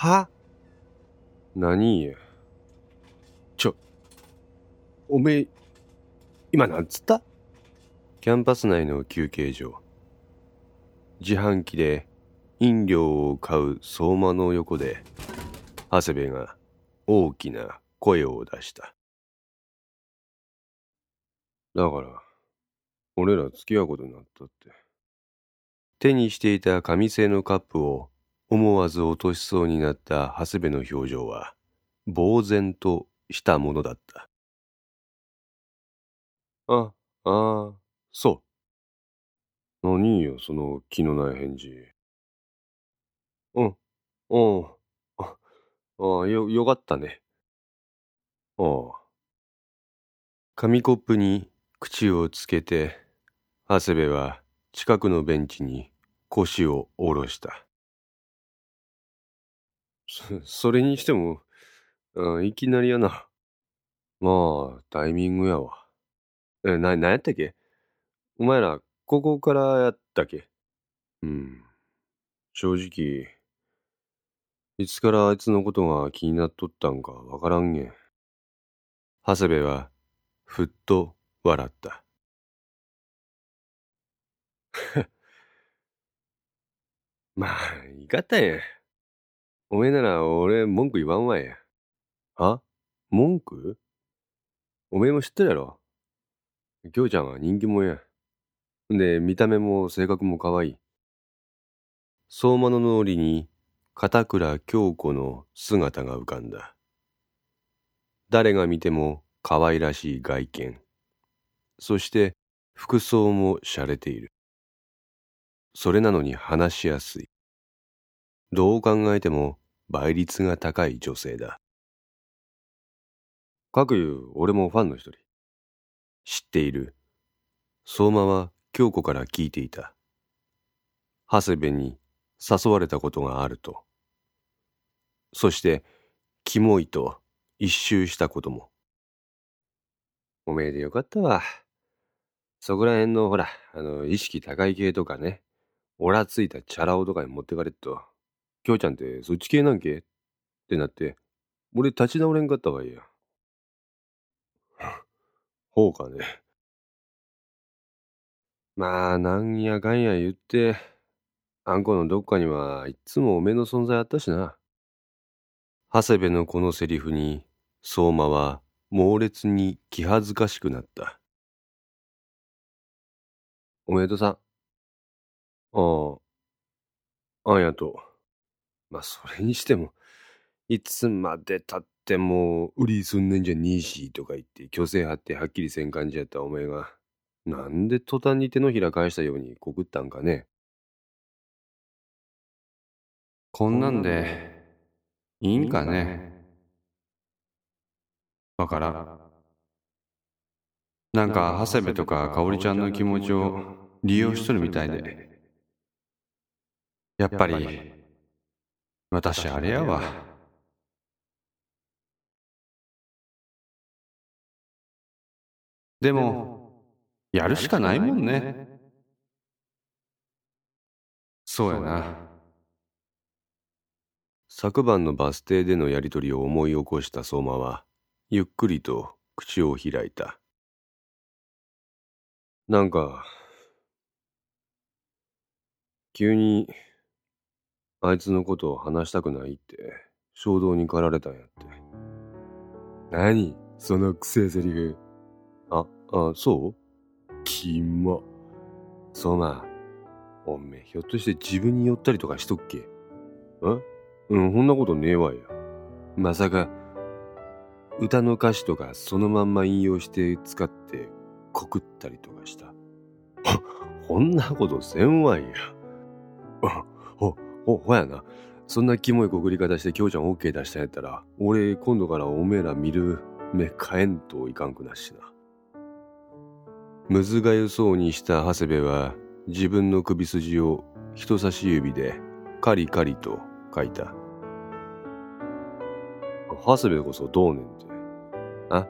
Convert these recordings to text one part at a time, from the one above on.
は？何？や。ちょ、おめえ、今なんつった？キャンパス内の休憩所。自販機で飲料を買う相馬の横で、長谷部が大きな声を出した。だから、俺ら付き合うことになったって。手にしていた紙製のカップを思わず落としそうになった長谷部の表情は、呆然としたものだった。あ、ああ、そう。何よ、その気のない返事。うん、うん。ああ、よ、よかったね。ああ。紙コップに口をつけて、長谷部は近くのベンチに腰を下ろした。そ、れにしても、あいきなりやな。まあ、タイミングやわ。え、な、なんやったっけ？お前ら、ここからやったっけ？うん。正直、いつからあいつのことが気になっとったんかわからんげん。長谷部は、ふっと笑った。まあ、いかったんや。おめえなら俺文句言わんわや。は文句？おめえも知ってるやろ？きょうちゃんは人気者や。で、見た目も性格も可愛い。相馬の脳裏に片倉京子の姿が浮かんだ。誰が見ても可愛らしい外見。そして服装も洒落ている。それなのに話しやすい。どう考えても倍率が高い女性だ。かくいう俺もファンの一人。知っている。相馬は京子から聞いていた。長谷部に誘われたことがあると。そして、キモいと一周したことも。おめえでよかったわ。そこら辺のほら、あの、意識高い系とかね、オラついたチャラ男とかに持ってかれっと、きょうちゃんってそっち系なんけ？ってなって、俺立ち直れんかったわいや。ほうかね。まあ、なんやかんや言って、あんこのどっかにはいっつもおめの存在あったしな。長谷部のこのセリフに、相馬は猛烈に気恥ずかしくなった。おめでとさん。ああ、あんやと。まあ、それにしても、いつまでたっても、売りすんねんじゃねえし、とか言って、虚勢張ってはっきりせん感じやったお前が、なんで途端に手のひら返したように告ったんかね。こんなんで、いいんかね。わからん。なんか、長谷部とか香織ちゃんの気持ちを利用しとるみたいで。やっぱり、私あれやわ。でも、やるしかないもんね。そうやな。昨晩のバス停でのやりとりを思い起こした相馬は、ゆっくりと口を開いた。なんか、急にあいつのことを話したくないって衝動に駆られたんやって。何？そのくせえセリフ。あ、あ、そう？キモ。そうま。おめえ、ひょっとして自分に寄ったりとかしとっけ？ん？うん、こんなことねえわや。まさか、歌の歌詞とかそのまんま引用して使って告ったりとかした。こんなことせんわいや。ほ、ほ、やな。そんなキモい告り方してきょうちゃん OK 出したんやったら、俺今度からおめえら見る目変えんといかんくなしな。むずがゆそうにした長谷部は自分の首筋を人差し指でカリカリと書いた。長谷部こそどうねんて。あ？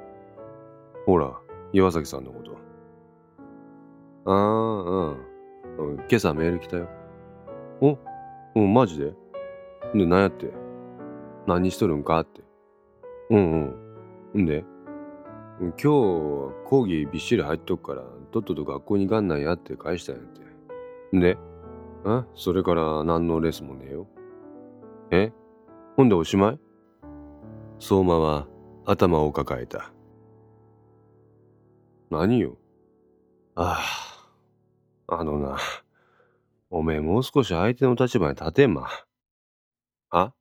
ほら、岩崎さんのこと。ああ、うん。今朝メール来たよ。お？うん、マジで？で、なんやって？何しとるんかって？うんうん。んで？今日は講義びっしり入っとくから、とっとと学校に行かんなんやって返したんやって。んで？あそれから何のレースもねえよ。え？ほんでおしまい？相馬は頭を抱えた。何よ？ああ、あのな、おめえもう少し相手の立場に立てんま。あ？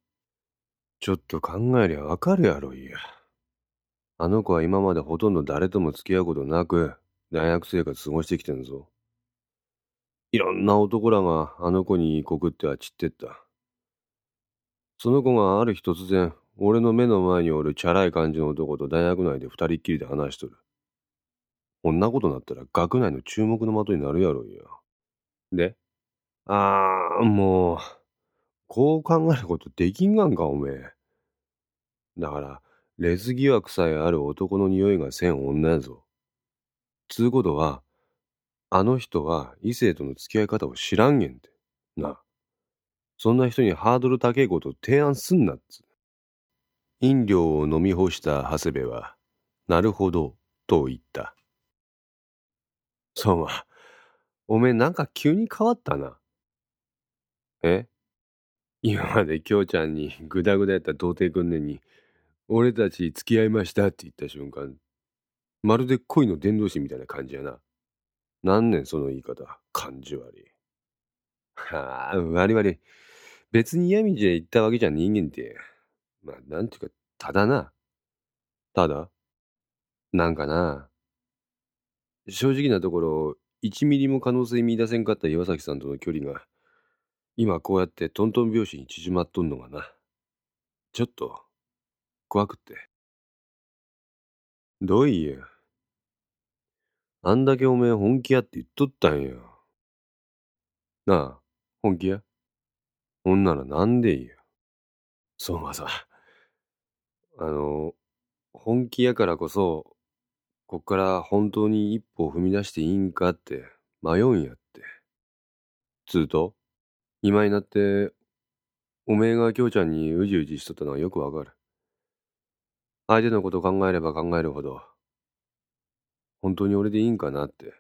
ちょっと考えりゃわかるやろいや。あの子は今までほとんど誰とも付き合うことなく、大学生活過ごしてきてんぞ。いろんな男らがあの子に告っては散ってった。その子がある日突然、俺の目の前におるチャラい感じの男と大学内で二人っきりで話しとる。こんなことなったら学内の注目の的になるやろいや。で？ああ、もう、こう考えることできんがんか、おめえ。だから、レズ疑惑さえある男の匂いがせん女やぞ。つうことは、あの人は異性との付き合い方を知らんげんて。な。そんな人にハードル高いこと提案すんなっつ。飲料を飲み干した長谷部は、なるほど、と言った。そうま、おめえなんか急に変わったな。え？今まで京ちゃんに グダグダやった童貞くんねに、俺たち付き合いましたって言った瞬間、まるで恋の伝道師みたいな感じやな。なんねんその言い方、感じ悪い。はあ、悪い。別に嫌味で言ったわけじゃ人間って。まあ、なんていうか、ただな。ただなんかな。正直なところ、1ミリも可能性見出せんかった岩崎さんとの距離が、今こうやってトントン拍子に縮まっとんのがな。ちょっと、怖くって。どういや。あんだけおめえ本気やって言っとったんや。なあ、本気や？ほんならなんでいいや。そうまさ。あの、本気やからこそ、こっから本当に一歩踏み出していいんかって迷うんやって。つうと、今になって、おめえが京ちゃんにうじうじしとったのはよくわかる。相手のこと考えれば考えるほど、本当に俺でいいんかなって。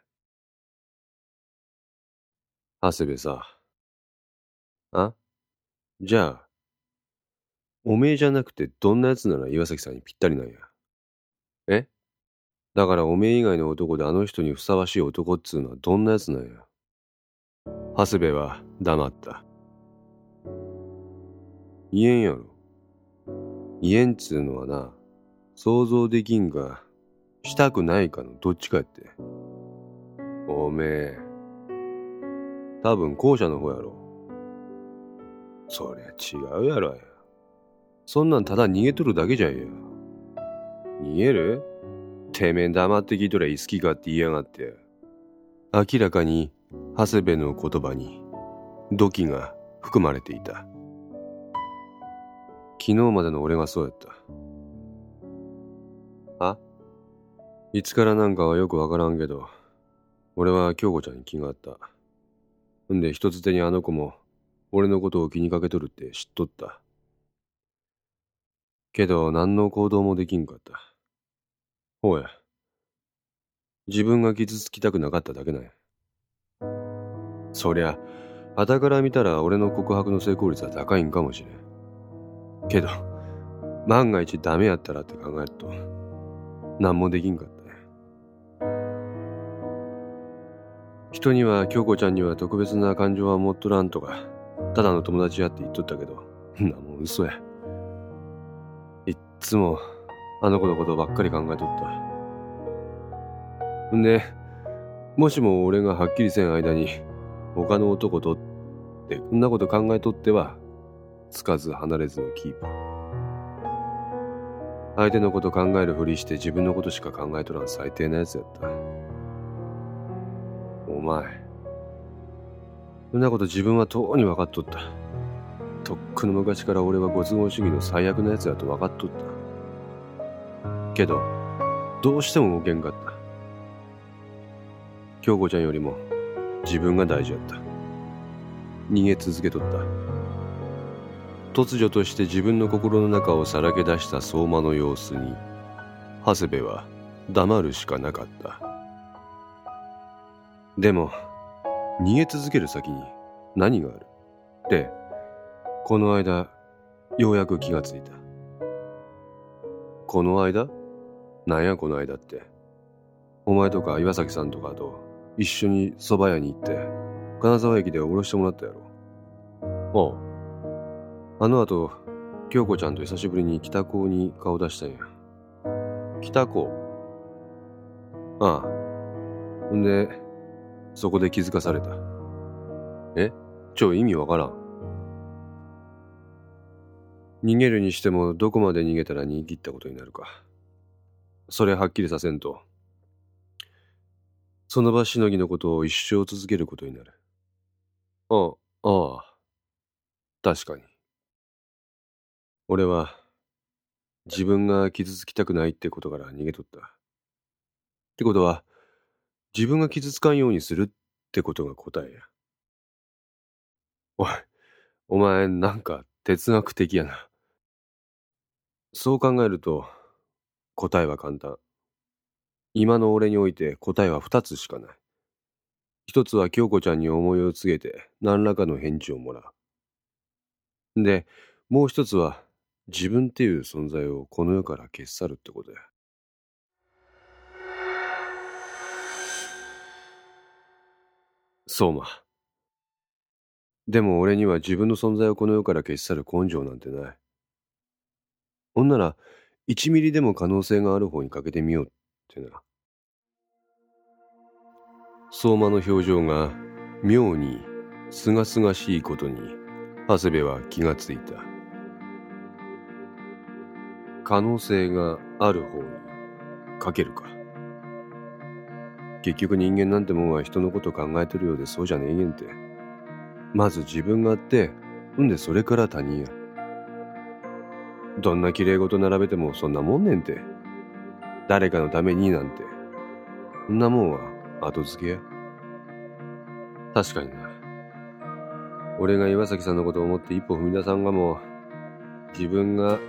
長谷部さ。あ？じゃあ、おめえじゃなくてどんなやつなら岩崎さんにぴったりなんや？え？だからおめえ以外の男であの人にふさわしい男っつうのはどんなやつなんや？長谷部は黙った。言えんやろ。言えんつうのはな、想像できんが、したくないかのどっちかやって。おめえ、多分後者の方やろ。そりゃ違うやろや。そんなんただ逃げとるだけじゃんや。逃げる？てめえ黙って聞いとりゃいい好きかって言いやがって。明らかに、長谷部の言葉に、土器が含まれていた。昨日までの俺がそうやった。あ？いつからなんかはよくわからんけど、俺は京子ちゃんに気があった。んで一つ手にあの子も、俺のことを気にかけとるって知っとった。けど何の行動もできんかった。ほうや。自分が傷つきたくなかっただけなんや。そりゃ、傍から見たら俺の告白の成功率は高いんかもしれん。けど、万が一ダメやったらって考えると、何もできんかったね。人には京子ちゃんには特別な感情は持っとらんとか、ただの友達やって言っとったけど、んなもん嘘や。いっつも、あの子のことばっかり考えとった。んで、もしも俺がはっきりせん間に、他の男とって、こんなこと考えとっては、つかず離れずのキープ。相手のこと考えるふりして自分のことしか考えとらん最低なやつやった。お前。そんなこと自分はとうに分かっとった。とっくの昔から俺はご都合主義の最悪なやつやと分かっとった。けど、どうしても動けんかった。京子ちゃんよりも自分が大事やった。逃げ続けとった。突如として自分の心の中をさらけ出した相馬の様子に長谷部は黙るしかなかった。でも逃げ続ける先に何がある？ってこの間ようやく気がついた。この間？なんやこの間って。お前とか岩崎さんとかと一緒に蕎麦屋に行って。金沢駅で降ろしてもらったやろ。ああ。あの後京子ちゃんと久しぶりに北高に顔出したんや。北高？ああ。ほんでそこで気づかされた。え？ちょ意味わからん。逃げるにしてもどこまで逃げたら逃げ切ったことになるか。それはっきりさせんと。その場しのぎのことを一生続けることになるああああ。確かに。俺は自分が傷つきたくないってことから逃げとった。ってことは自分が傷つかんようにするってことが答えや。おいお前なんか哲学的やな。そう考えると答えは簡単。今の俺において答えは二つしかない。一つは京子ちゃんに思いを告げて何らかの返事をもらう。でもう一つは自分っていう存在をこの世から消し去るってことや。そうま。でも俺には自分の存在をこの世から消し去る根性なんてない。ほんなら1ミリでも可能性がある方にかけてみようってな。相馬の表情が妙にすがすがしいことに長谷部は気がついた。可能性がある方にかけるか。結局人間なんてもんは人のこと考えてるようでそうじゃねえげんて。まず自分があってんでそれから他人や。どんな綺麗事並べてもそんなもんねんて。誰かのためになんて。そんなもんは後付けや？確かにな。俺が岩崎さんのことを思って一歩踏み出さんがも自分が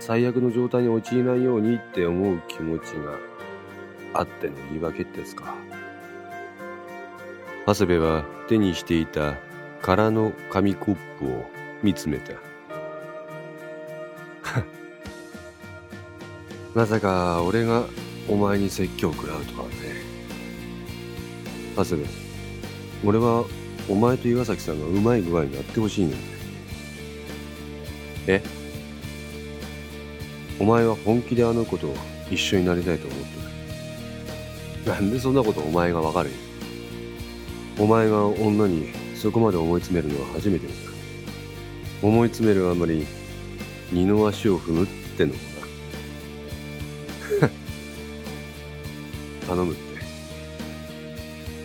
最悪の状態に陥らないようにって思う気持ちがあっての言い訳ってすか。長谷部は手にしていた空の紙コップを見つめた。まさか俺がお前に説教を食らうとはね。長谷部。俺はお前と岩崎さんがうまい具合にやってほしいね。んえ？お前は本気であの子と一緒になりたいと思ってる。なんでそんなことお前がわかる？よお前が女にそこまで思い詰めるのは初めてだ。思い詰めるあまり二の足を踏むってのもな。頼む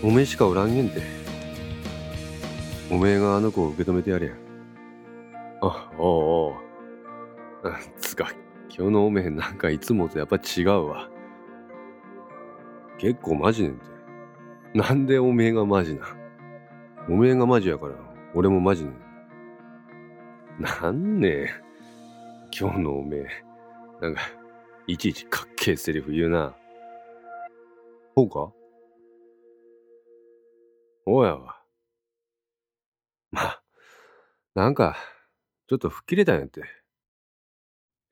おめえしかおらんげんて。おめえがあの子を受け止めてやれや。あおうおうつか今日のおめえなんかいつもとやっぱ違うわ。結構マジねんて。なんでおめえがマジな。おめえがマジやから俺もマジねん。なんね今日のおめえ。なんかいちいちかっけえセリフ言うな。そうか？おやわまあなんかちょっと吹っ切れたんやって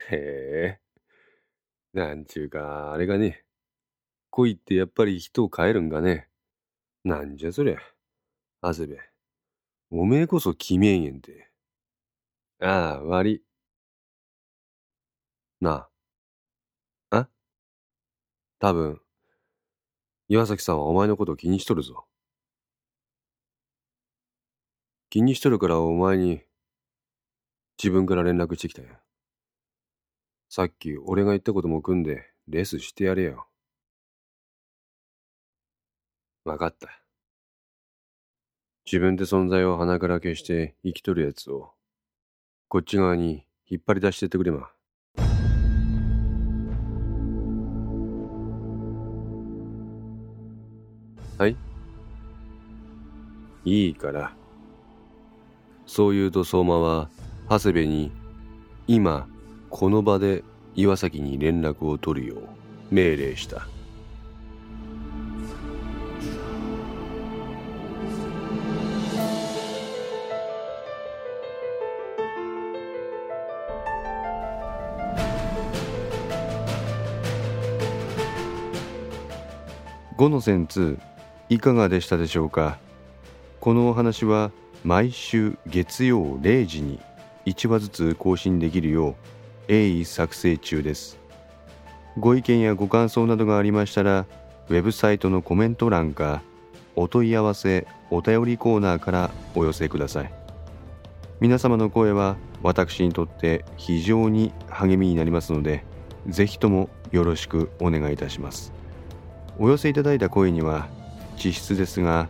へえ。なんちゅうか、あれがね、恋ってやっぱり人を変えるんがね。なんじゃそりゃ。長谷部。おめえこそ決めんやんて。ああ、悪い。なあ。あ？多分、岩崎さんはお前のこと気にしとるぞ。気にしとるからお前に自分から連絡してきたんや。さっき俺が言ったことも組んでレースしてやれよ。わかった。自分で存在を鼻から消して生きとるやつをこっち側に引っ張り出してってくれま。はいいいから。そう言うと相馬は長谷部に今この場で岩崎に連絡を取るよう命令した。5の線2いかがでしたでしょうか？このお話は毎週月曜0時に1話ずつ更新できるよう鋭意作成中です。ご意見やご感想などがありましたらウェブサイトのコメント欄かお問い合わせお便りコーナーからお寄せください。皆様の声は私にとって非常に励みになりますのでぜひともよろしくお願いいたします。お寄せいただいた声には実質ですが